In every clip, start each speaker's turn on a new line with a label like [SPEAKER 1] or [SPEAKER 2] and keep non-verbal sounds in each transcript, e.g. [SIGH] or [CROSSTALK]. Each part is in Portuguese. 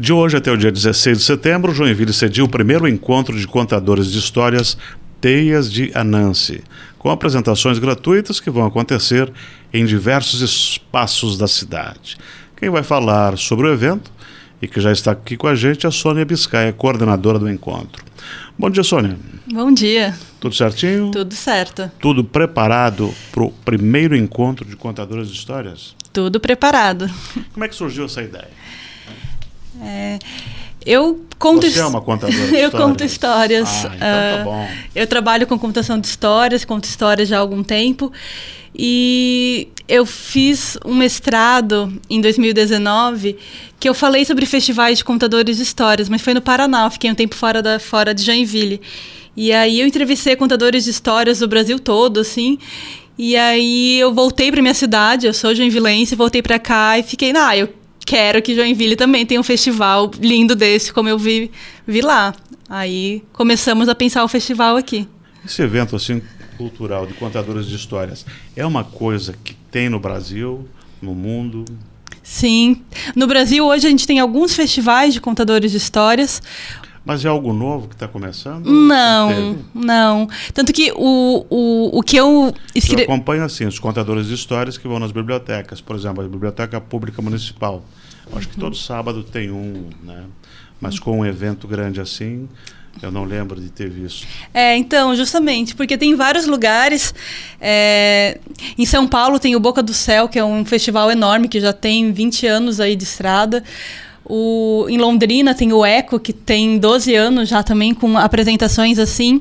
[SPEAKER 1] De hoje até o dia 16 de setembro, Joinville cediu o primeiro encontro de contadores de histórias Teias de Anansi, com apresentações gratuitas que vão acontecer em diversos espaços da cidade. Quem vai falar sobre o evento e que já está aqui com a gente é a Sônia Biscaia, coordenadora do encontro. Bom dia, Sônia.
[SPEAKER 2] Bom dia.
[SPEAKER 1] Tudo certinho?
[SPEAKER 2] Tudo certo.
[SPEAKER 1] Tudo preparado para o primeiro encontro de contadores de histórias?
[SPEAKER 2] Tudo preparado.
[SPEAKER 1] Como é que surgiu essa ideia?
[SPEAKER 2] É, eu conto
[SPEAKER 1] Você é uma contadora [LAUGHS] de
[SPEAKER 2] Eu
[SPEAKER 1] histórias?
[SPEAKER 2] conto histórias.
[SPEAKER 1] Ah, então tá
[SPEAKER 2] ah,
[SPEAKER 1] bom.
[SPEAKER 2] Eu trabalho com contação de histórias, conto histórias já há algum tempo. E eu fiz um mestrado em 2019 que eu falei sobre festivais de contadores de histórias, mas foi no Paraná, eu fiquei um tempo fora, da, fora de Joinville. E aí eu entrevistei contadores de histórias do Brasil todo, assim. E aí eu voltei para minha cidade, eu sou joinvilense, voltei para cá e fiquei, ah, eu quero que Joinville também tenha um festival lindo desse, como eu vi, vi lá. Aí começamos a pensar o festival aqui.
[SPEAKER 1] Esse evento assim cultural de contadores de histórias é uma coisa que tem no Brasil, no mundo?
[SPEAKER 2] Sim. No Brasil, hoje a gente tem alguns festivais de contadores de histórias.
[SPEAKER 1] Mas é algo novo que está começando?
[SPEAKER 2] Não, não. Tanto que o, o, o que eu
[SPEAKER 1] Eu
[SPEAKER 2] escrevi.
[SPEAKER 1] acompanho assim os contadores de histórias que vão nas bibliotecas, por exemplo, a Biblioteca Pública Municipal. Acho que todo sábado tem um, né? Mas com um evento grande assim, eu não lembro de ter visto.
[SPEAKER 2] É, então, justamente, porque tem vários lugares. é, em São Paulo tem o Boca do Céu, que é um festival enorme que já tem 20 anos aí de estrada. O, em Londrina tem o Eco, que tem 12 anos já também com apresentações assim.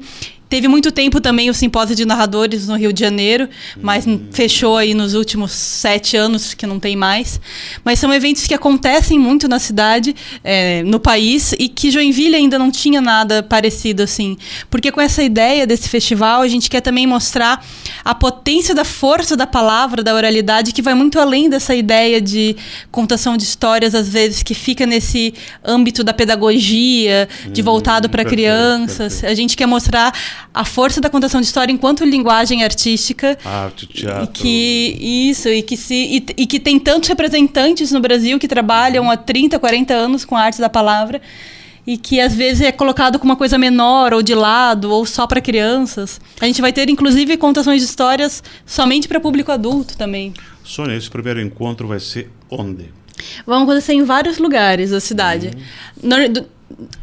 [SPEAKER 2] Teve muito tempo também o simpósio de narradores no Rio de Janeiro, mas fechou aí nos últimos sete anos, que não tem mais. Mas são eventos que acontecem muito na cidade, é, no país, e que Joinville ainda não tinha nada parecido assim. Porque com essa ideia desse festival, a gente quer também mostrar a potência da força da palavra, da oralidade, que vai muito além dessa ideia de contação de histórias, às vezes, que fica nesse âmbito da pedagogia, de
[SPEAKER 1] Hum,
[SPEAKER 2] voltado para crianças.
[SPEAKER 1] perfeito.
[SPEAKER 2] A gente quer mostrar a força da contação de história enquanto linguagem artística.
[SPEAKER 1] Arte, teatro.
[SPEAKER 2] E que isso, e que se e, e que tem tantos representantes no Brasil que trabalham há 30, 40 anos com a arte da palavra e que às vezes é colocado como uma coisa menor ou de lado ou só para crianças. A gente vai ter inclusive contações de histórias somente para público adulto também.
[SPEAKER 1] Sônia, esse primeiro encontro vai ser onde?
[SPEAKER 2] Vão acontecer em vários lugares da cidade. No- do-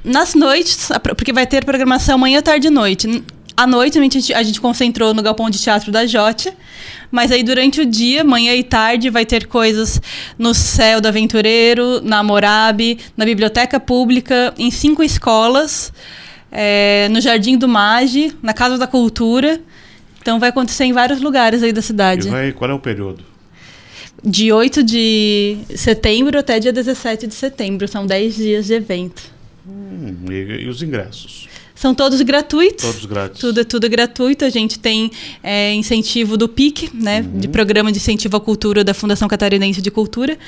[SPEAKER 2] nas noites, porque vai ter programação manhã, tarde e noite. À noite a gente, a gente concentrou no Galpão de Teatro da Jote, mas aí durante o dia, manhã e tarde, vai ter coisas no Céu do Aventureiro, na Morabe, na Biblioteca Pública, em cinco escolas, eh, no Jardim do Mage, na Casa da Cultura. Então vai acontecer em vários lugares aí da
[SPEAKER 1] E
[SPEAKER 2] cidade.
[SPEAKER 1] vai, qual é o período?
[SPEAKER 2] De 8 de setembro até dia 17 de setembro. São 10 dias de evento.
[SPEAKER 1] Hum, e, e os ingressos?
[SPEAKER 2] São todos gratuitos.
[SPEAKER 1] Todos grátis.
[SPEAKER 2] Tudo é tudo gratuito. A gente tem é, incentivo do PIC, né? De Programa de Incentivo à Cultura da Fundação Catarinense de Cultura.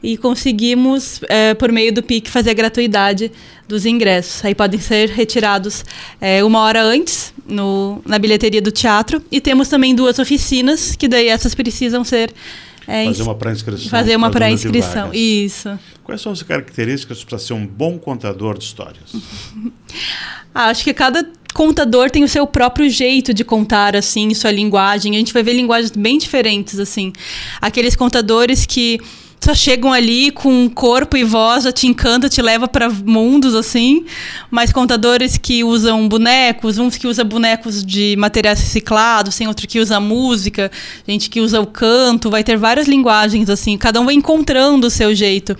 [SPEAKER 2] E conseguimos, é, por meio do PIC, fazer a gratuidade dos ingressos. Aí podem ser retirados é, uma hora antes no, na bilheteria do teatro. E temos também duas oficinas, que daí essas precisam ser. É,
[SPEAKER 1] Fazer uma pré-inscrição.
[SPEAKER 2] fazer uma pré-inscrição. Isso.
[SPEAKER 1] Quais são as características para ser um bom contador de histórias? [LAUGHS]
[SPEAKER 2] Ah, acho que cada contador tem o seu próprio jeito de contar, assim, sua linguagem. A gente vai ver linguagens bem diferentes, assim. Aqueles contadores que só chegam ali com corpo e voz, já te encanta, te leva para mundos, assim. Mas contadores que usam bonecos, uns que usam bonecos de materiais reciclados, tem outro que usa música, gente que usa o canto, vai ter várias linguagens, assim. Cada um vai encontrando o seu jeito.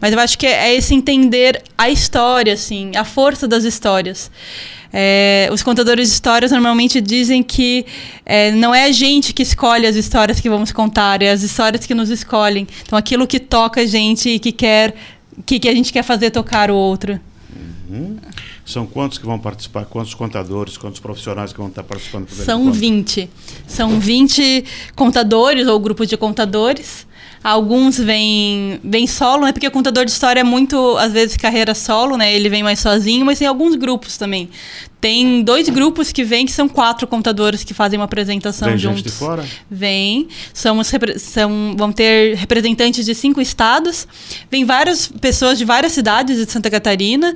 [SPEAKER 2] Mas eu acho que é esse entender a história, assim, a força das histórias. É, os contadores de histórias normalmente dizem que é, não é a gente que escolhe as histórias que vamos contar, é as histórias que nos escolhem. Então, aquilo que toca a gente e que quer, que, que a gente quer fazer tocar o outro.
[SPEAKER 1] Uhum. São quantos que vão participar? Quantos contadores, quantos profissionais que vão estar participando?
[SPEAKER 2] São
[SPEAKER 1] encontro?
[SPEAKER 2] 20. São 20 contadores ou grupos de contadores. Alguns vêm vem solo, né? Porque o contador de história é muito, às vezes, carreira solo, né? Ele vem mais sozinho, mas tem alguns grupos também. Tem dois grupos que vêm, que são quatro contadores que fazem uma apresentação
[SPEAKER 1] Vem
[SPEAKER 2] juntos.
[SPEAKER 1] gente de fora?
[SPEAKER 2] Vem. Repre- são, vão ter representantes de cinco estados. Vem várias pessoas de várias cidades de Santa Catarina.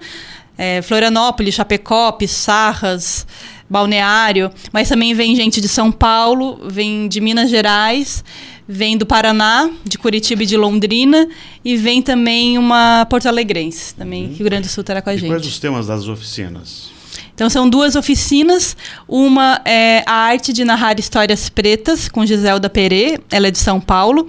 [SPEAKER 2] é, Florianópolis, Chapecó, Pissarras, Balneário. Mas também vem gente de São Paulo, vem de Minas Gerais, vem do Paraná, de Curitiba e de Londrina. E vem também uma porto-alegrense, também, Rio Grande do Sul estará com a
[SPEAKER 1] E
[SPEAKER 2] gente.
[SPEAKER 1] quais os temas das oficinas?
[SPEAKER 2] Então são duas oficinas. Uma é a arte de narrar histórias pretas com Giselda Perê, ela é de São Paulo.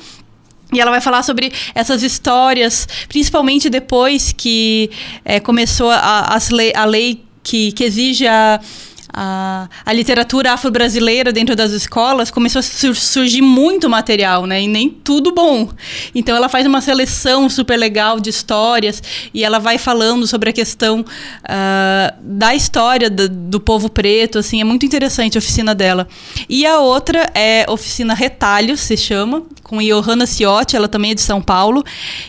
[SPEAKER 2] E ela vai falar sobre essas histórias, principalmente depois que eh, começou a, as lei, a lei que, que exige a, a, a literatura afro-brasileira dentro das escolas, começou a sur- surgir muito material, né? E nem tudo bom. Então ela faz uma seleção super legal de histórias e ela vai falando sobre a questão ah, da história do, do povo preto, assim, é muito interessante a oficina dela. E a outra é Oficina Retalhos, se chama, com Johanna Ciotti, ela também é de São Paulo,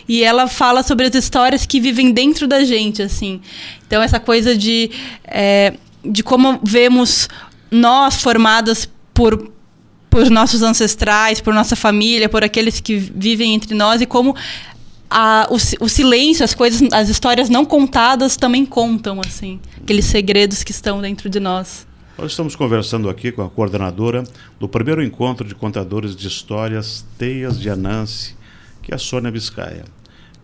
[SPEAKER 2] e ela fala sobre as histórias que vivem dentro da gente, assim. Então essa coisa de, eh, de como vemos nós formadas por por nossos ancestrais, por nossa família, por aqueles que vivem entre nós e como a- o, o silêncio, as coisas, as histórias não contadas também contam, assim, aqueles segredos que estão dentro de nós.
[SPEAKER 1] Nós estamos conversando aqui com a coordenadora do primeiro encontro de contadores de histórias Teias de Anansi, que é a Sônia Biscaia.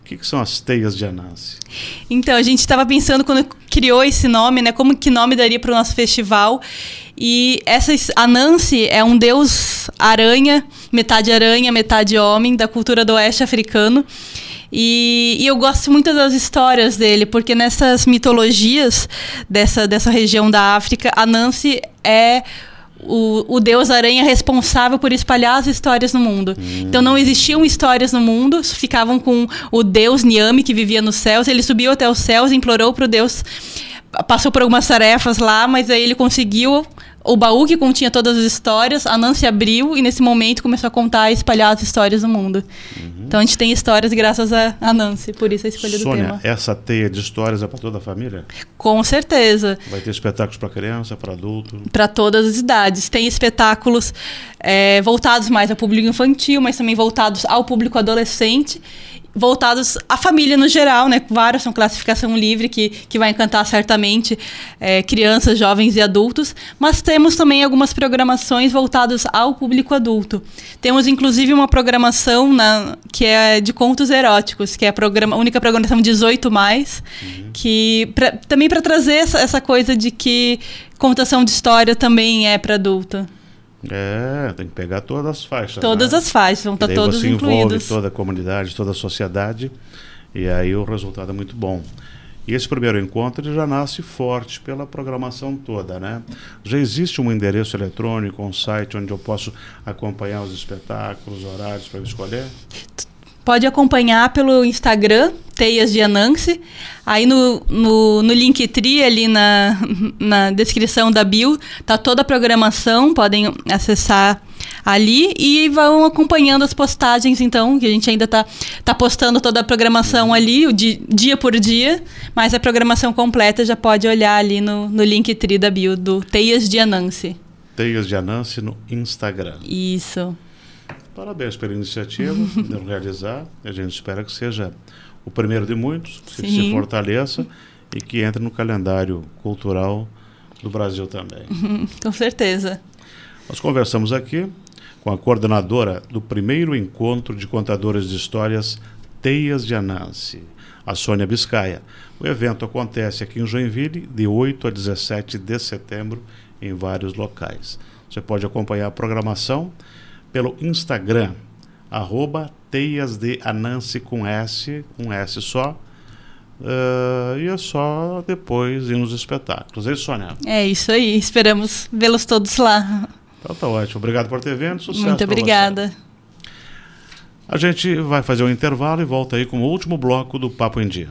[SPEAKER 1] O que, que são as Teias de Anansi?
[SPEAKER 2] Então, a gente estava pensando quando criou esse nome, né? Como que nome daria para o nosso festival? E essa a Nancy é um deus aranha, metade aranha, metade homem da cultura do oeste africano. E, e eu gosto muito das histórias dele, porque nessas mitologias dessa, dessa região da África, a Nancy é o, o deus aranha responsável por espalhar as histórias no mundo. Então não existiam histórias no mundo, ficavam com o deus Niame que vivia nos céus. Ele subiu até os céus, implorou para o deus, passou por algumas tarefas lá, mas aí ele conseguiu o baú que continha todas as histórias. A Nancy abriu e nesse momento começou a contar e espalhar as histórias no mundo. Então a gente tem histórias graças a, a Nancy, por isso a escolha do
[SPEAKER 1] Sônia,
[SPEAKER 2] tema.
[SPEAKER 1] essa teia de histórias é para toda a família?
[SPEAKER 2] Com certeza.
[SPEAKER 1] Vai ter espetáculos para criança, para adulto?
[SPEAKER 2] para todas as idades. Tem espetáculos é, voltados mais ao público infantil, mas também voltados ao público adolescente, voltados à família no geral, né? Vários são classificação livre, que, que vai encantar certamente é, crianças, jovens e adultos, mas temos também algumas programações voltadas ao público adulto. Temos, inclusive, uma programação na, que é de contos eróticos, que é a, programa, única programação 18+, mais, que pra, também para trazer essa, essa coisa de que contação de história também é para adulto.
[SPEAKER 1] É, tem que pegar todas as faixas.
[SPEAKER 2] Todas
[SPEAKER 1] né?
[SPEAKER 2] as faixas vão estar
[SPEAKER 1] Daí
[SPEAKER 2] todas
[SPEAKER 1] você envolve
[SPEAKER 2] incluídas.
[SPEAKER 1] toda a comunidade, toda a sociedade, e aí o resultado é muito bom. E esse primeiro encontro já nasce forte pela programação toda, né? Já existe um endereço eletrônico, um site onde eu posso acompanhar os espetáculos, horários para eu escolher?
[SPEAKER 2] Pode acompanhar pelo Instagram, Teias de Anansi. Aí no, no, no Linktree, ali na, [LAUGHS] na descrição da bio, tá toda a programação, podem acessar ali e vão acompanhando as postagens, então, que a gente ainda tá, tá postando toda a programação ali, o di, dia por dia, mas a programação completa já pode olhar ali no, no Linktree da bio, do Teias de Anansi.
[SPEAKER 1] Teias de Anansi no Instagram.
[SPEAKER 2] Isso.
[SPEAKER 1] Parabéns pela iniciativa [LAUGHS] de realizar. A gente espera que seja o primeiro de muitos, que se
[SPEAKER 2] Sim.
[SPEAKER 1] fortaleça e que entre no calendário cultural do Brasil também. [LAUGHS]
[SPEAKER 2] Com certeza.
[SPEAKER 1] Nós conversamos aqui com a coordenadora do primeiro encontro de contadores de histórias Teias de Anansi, a Sônia Biscaia. O evento acontece aqui em Joinville de 8 a 17 de setembro em vários locais. Você pode acompanhar a programação pelo Instagram, arroba Teias de Anansi com S, um S só. Ah, e é só depois ir nos espetáculos. É isso, Sônia?
[SPEAKER 2] É isso aí. Esperamos vê-los todos lá.
[SPEAKER 1] Então tá ótimo. Obrigado por ter vindo. Sucesso
[SPEAKER 2] Muito obrigada.
[SPEAKER 1] A gente vai fazer um intervalo e volta aí com o último bloco do Papo em Dia.